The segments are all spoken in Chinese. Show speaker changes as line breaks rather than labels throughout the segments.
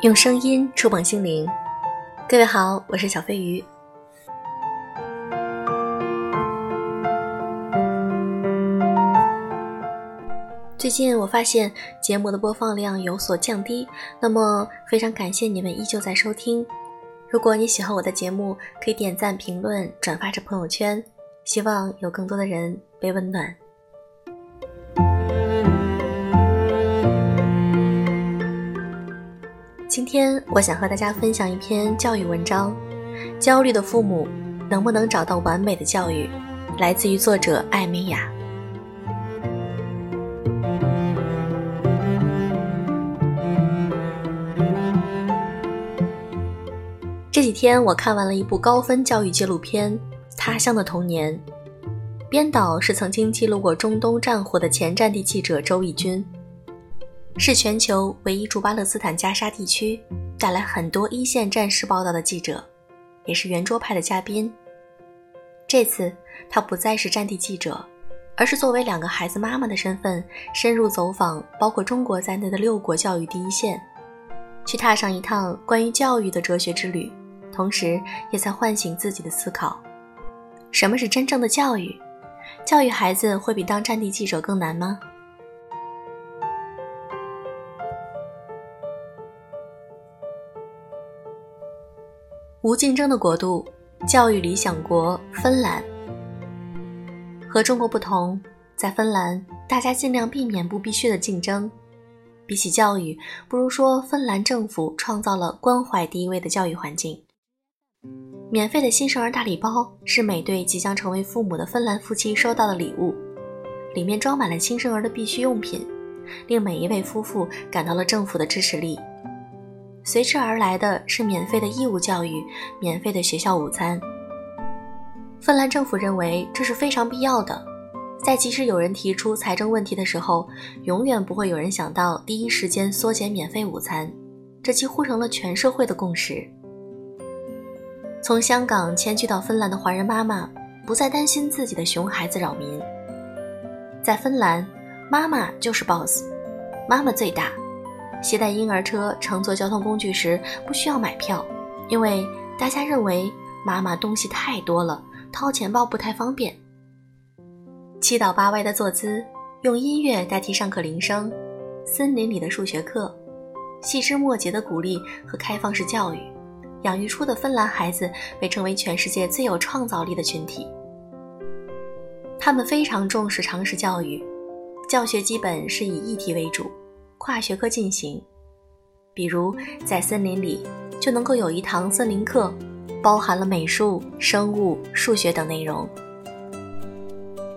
用声音触碰心灵，各位好，我是小飞鱼。最近我发现节目的播放量有所降低，那么非常感谢你们依旧在收听。如果你喜欢我的节目，可以点赞、评论、转发至朋友圈，希望有更多的人被温暖。今天我想和大家分享一篇教育文章：焦虑的父母能不能找到完美的教育？来自于作者艾美雅。这几天我看完了一部高分教育纪录片《他乡的童年》，编导是曾经记录过中东战火的前战地记者周轶君。是全球唯一驻巴勒斯坦加沙地区带来很多一线战事报道的记者，也是圆桌派的嘉宾。这次他不再是战地记者，而是作为两个孩子妈妈的身份，深入走访包括中国在内的六国教育第一线，去踏上一趟关于教育的哲学之旅，同时也在唤醒自己的思考：什么是真正的教育？教育孩子会比当战地记者更难吗？无竞争的国度，教育理想国芬兰。和中国不同，在芬兰，大家尽量避免不必须的竞争。比起教育，不如说芬兰政府创造了关怀第一位的教育环境。免费的新生儿大礼包是每对即将成为父母的芬兰夫妻收到的礼物，里面装满了新生儿的必需用品，令每一位夫妇感到了政府的支持力。随之而来的是免费的义务教育，免费的学校午餐。芬兰政府认为这是非常必要的，在即使有人提出财政问题的时候，永远不会有人想到第一时间缩减免费午餐，这几乎成了全社会的共识。从香港迁居到芬兰的华人妈妈不再担心自己的熊孩子扰民，在芬兰，妈妈就是 boss，妈妈最大。携带婴儿车乘坐交通工具时不需要买票，因为大家认为妈妈东西太多了，掏钱包不太方便。七倒八歪的坐姿，用音乐代替上课铃声，森林里的数学课，细枝末节的鼓励和开放式教育，养育出的芬兰孩子被称为全世界最有创造力的群体。他们非常重视常识教育，教学基本是以议题为主。跨学科进行，比如在森林里就能够有一堂森林课，包含了美术、生物、数学等内容。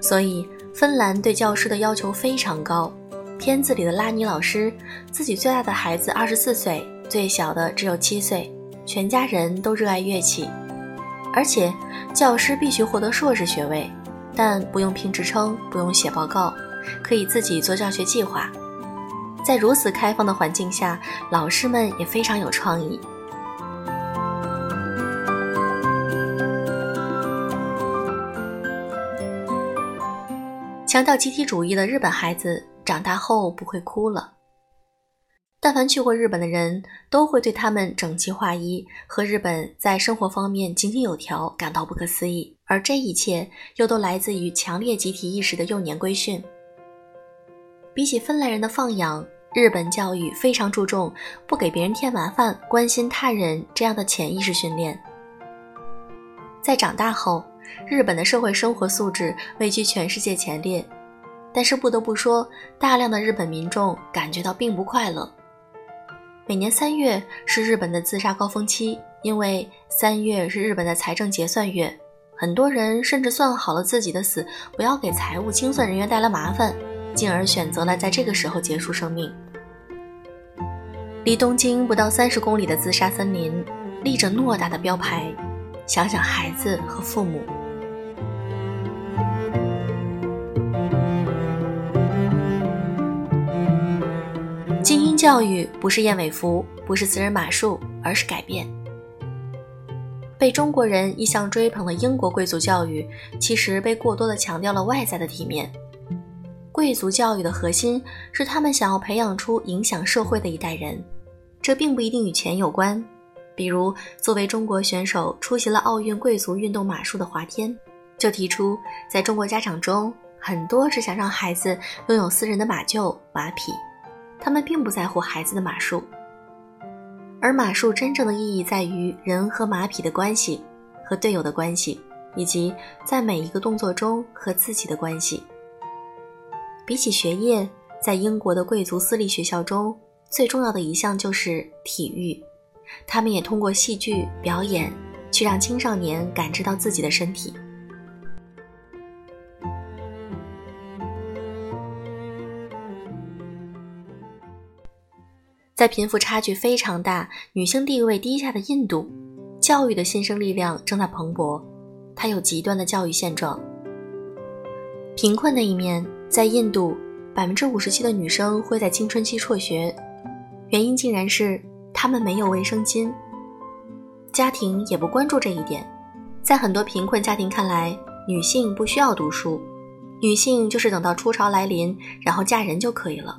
所以，芬兰对教师的要求非常高。片子里的拉尼老师，自己最大的孩子二十四岁，最小的只有七岁，全家人都热爱乐器，而且教师必须获得硕士学位，但不用评职称，不用写报告，可以自己做教学计划。在如此开放的环境下，老师们也非常有创意。强调集体主义的日本孩子长大后不会哭了。但凡去过日本的人都会对他们整齐划一和日本在生活方面井井有条感到不可思议，而这一切又都来自于强烈集体意识的幼年规训。比起芬兰人的放养。日本教育非常注重不给别人添麻烦、关心他人这样的潜意识训练。在长大后，日本的社会生活素质位居全世界前列，但是不得不说，大量的日本民众感觉到并不快乐。每年三月是日本的自杀高峰期，因为三月是日本的财政结算月，很多人甚至算好了自己的死，不要给财务清算人员带来麻烦。进而选择了在这个时候结束生命。离东京不到三十公里的自杀森林，立着偌大的标牌。想想孩子和父母，精英教育不是燕尾服，不是私人马术，而是改变。被中国人一向追捧的英国贵族教育，其实被过多的强调了外在的体面。贵族教育的核心是他们想要培养出影响社会的一代人，这并不一定与钱有关。比如，作为中国选手出席了奥运贵族运动马术的华天，就提出，在中国家长中，很多只想让孩子拥有私人的马厩、马匹，他们并不在乎孩子的马术。而马术真正的意义在于人和马匹的关系，和队友的关系，以及在每一个动作中和自己的关系。比起学业，在英国的贵族私立学校中，最重要的一项就是体育。他们也通过戏剧表演，去让青少年感知到自己的身体。在贫富差距非常大、女性地位低下的印度，教育的新生力量正在蓬勃。它有极端的教育现状。贫困的一面，在印度，百分之五十七的女生会在青春期辍学，原因竟然是他们没有卫生巾。家庭也不关注这一点，在很多贫困家庭看来，女性不需要读书，女性就是等到初潮来临，然后嫁人就可以了。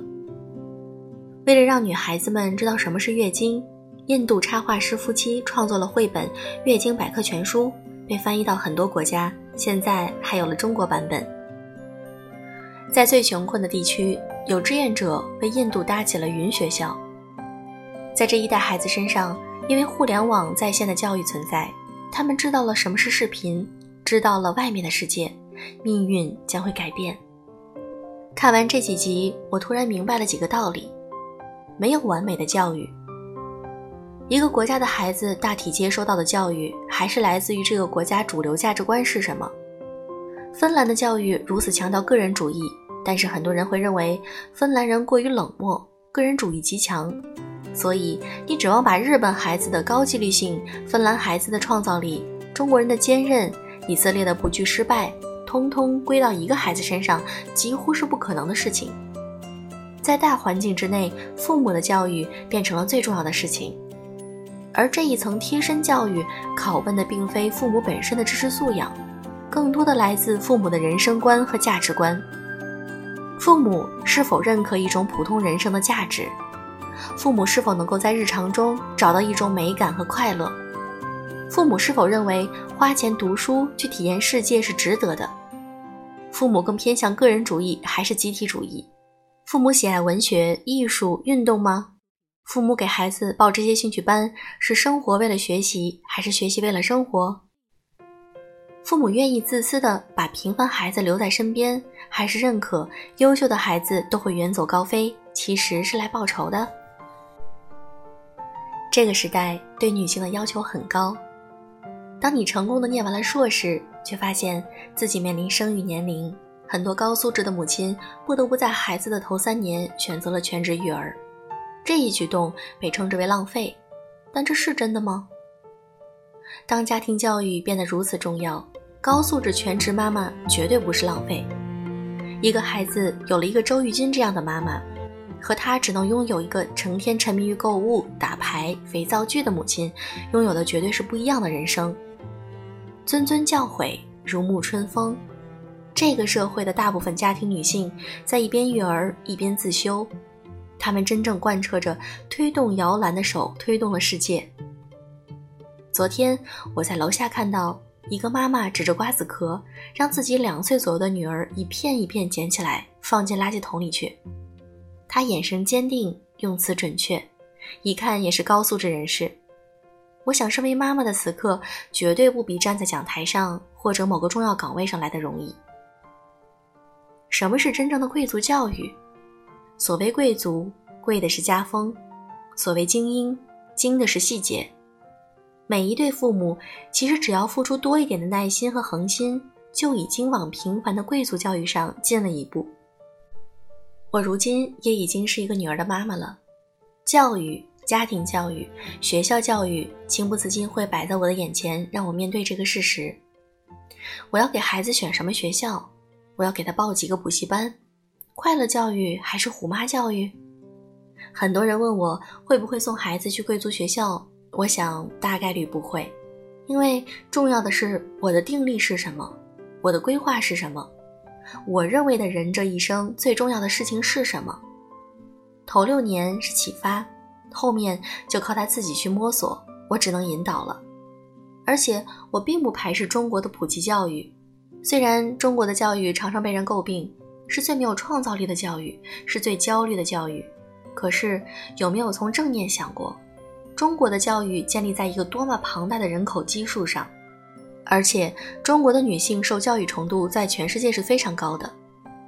为了让女孩子们知道什么是月经，印度插画师夫妻创作了绘本《月经百科全书》，被翻译到很多国家，现在还有了中国版本。在最穷困的地区，有志愿者为印度搭起了云学校。在这一代孩子身上，因为互联网在线的教育存在，他们知道了什么是视频，知道了外面的世界，命运将会改变。看完这几集，我突然明白了几个道理。没有完美的教育。一个国家的孩子大体接收到的教育，还是来自于这个国家主流价值观是什么。芬兰的教育如此强调个人主义，但是很多人会认为芬兰人过于冷漠，个人主义极强。所以你指望把日本孩子的高纪律性、芬兰孩子的创造力、中国人的坚韧、以色列的不惧失败，通通归到一个孩子身上，几乎是不可能的事情。在大环境之内，父母的教育变成了最重要的事情，而这一层贴身教育拷问的并非父母本身的知识素养，更多的来自父母的人生观和价值观。父母是否认可一种普通人生的价值？父母是否能够在日常中找到一种美感和快乐？父母是否认为花钱读书去体验世界是值得的？父母更偏向个人主义还是集体主义？父母喜爱文学、艺术、运动吗？父母给孩子报这些兴趣班，是生活为了学习，还是学习为了生活？父母愿意自私的把平凡孩子留在身边，还是认可优秀的孩子都会远走高飞，其实是来报仇的？这个时代对女性的要求很高。当你成功的念完了硕士，却发现自己面临生育年龄。很多高素质的母亲不得不在孩子的头三年选择了全职育儿，这一举动被称之为浪费，但这是真的吗？当家庭教育变得如此重要，高素质全职妈妈绝对不是浪费。一个孩子有了一个周玉君这样的妈妈，和他只能拥有一个成天沉迷于购物、打牌、肥皂剧的母亲，拥有的绝对是不一样的人生。谆谆教诲，如沐春风。这个社会的大部分家庭女性在一边育儿一边自修，她们真正贯彻着推动摇篮的手推动了世界。昨天我在楼下看到一个妈妈指着瓜子壳，让自己两岁左右的女儿一片一片捡起来放进垃圾桶里去。他眼神坚定，用词准确，一看也是高素质人士。我想，身为妈妈的此刻，绝对不比站在讲台上或者某个重要岗位上来的容易。什么是真正的贵族教育？所谓贵族，贵的是家风；所谓精英，精的是细节。每一对父母其实只要付出多一点的耐心和恒心，就已经往平凡的贵族教育上进了一步。我如今也已经是一个女儿的妈妈了，教育、家庭教育、学校教育，情不自禁会摆在我的眼前，让我面对这个事实：我要给孩子选什么学校？我要给他报几个补习班，快乐教育还是虎妈教育？很多人问我会不会送孩子去贵族学校，我想大概率不会，因为重要的是我的定力是什么，我的规划是什么，我认为的人这一生最重要的事情是什么？头六年是启发，后面就靠他自己去摸索，我只能引导了。而且我并不排斥中国的普及教育，虽然中国的教育常常被人诟病是最没有创造力的教育，是最焦虑的教育，可是有没有从正面想过，中国的教育建立在一个多么庞大的人口基数上，而且中国的女性受教育程度在全世界是非常高的。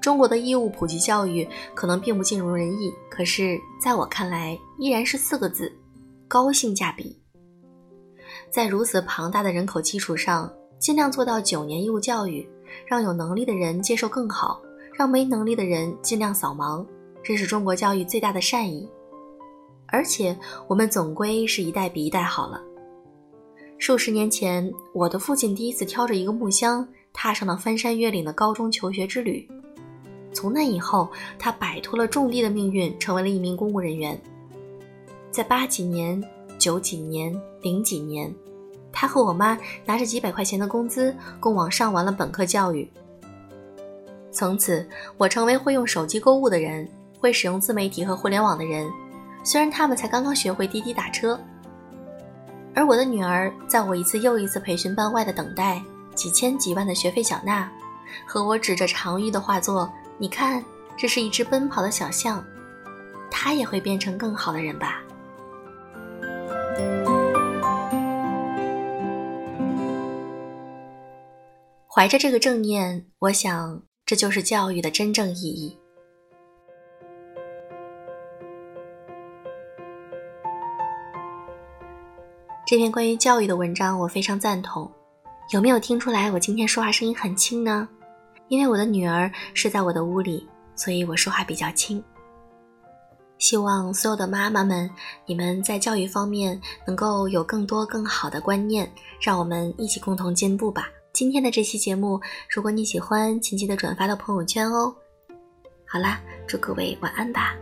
中国的义务普及教育可能并不尽如人意，可是在我看来，依然是四个字：高性价比。在如此庞大的人口基础上，尽量做到九年义务教育，让有能力的人接受更好，让没能力的人尽量扫盲，这是中国教育最大的善意。而且我们总归是一代比一代好了。数十年前，我的父亲第一次挑着一个木箱，踏上了翻山越岭的高中求学之旅。从那以后，他摆脱了种地的命运，成为了一名公务人员。在八几年、九几年、零几年，他和我妈拿着几百块钱的工资，供我上完了本科教育。从此，我成为会用手机购物的人，会使用自媒体和互联网的人。虽然他们才刚刚学会滴滴打车，而我的女儿，在我一次又一次培训班外的等待，几千几万的学费缴纳，和我指着常玉的画作。你看，这是一只奔跑的小象，它也会变成更好的人吧。怀着这个正念，我想这就是教育的真正意义。这篇关于教育的文章，我非常赞同。有没有听出来我今天说话声音很轻呢？因为我的女儿是在我的屋里，所以我说话比较轻。希望所有的妈妈们，你们在教育方面能够有更多更好的观念，让我们一起共同进步吧。今天的这期节目，如果你喜欢，请记得转发到朋友圈哦。好啦，祝各位晚安吧。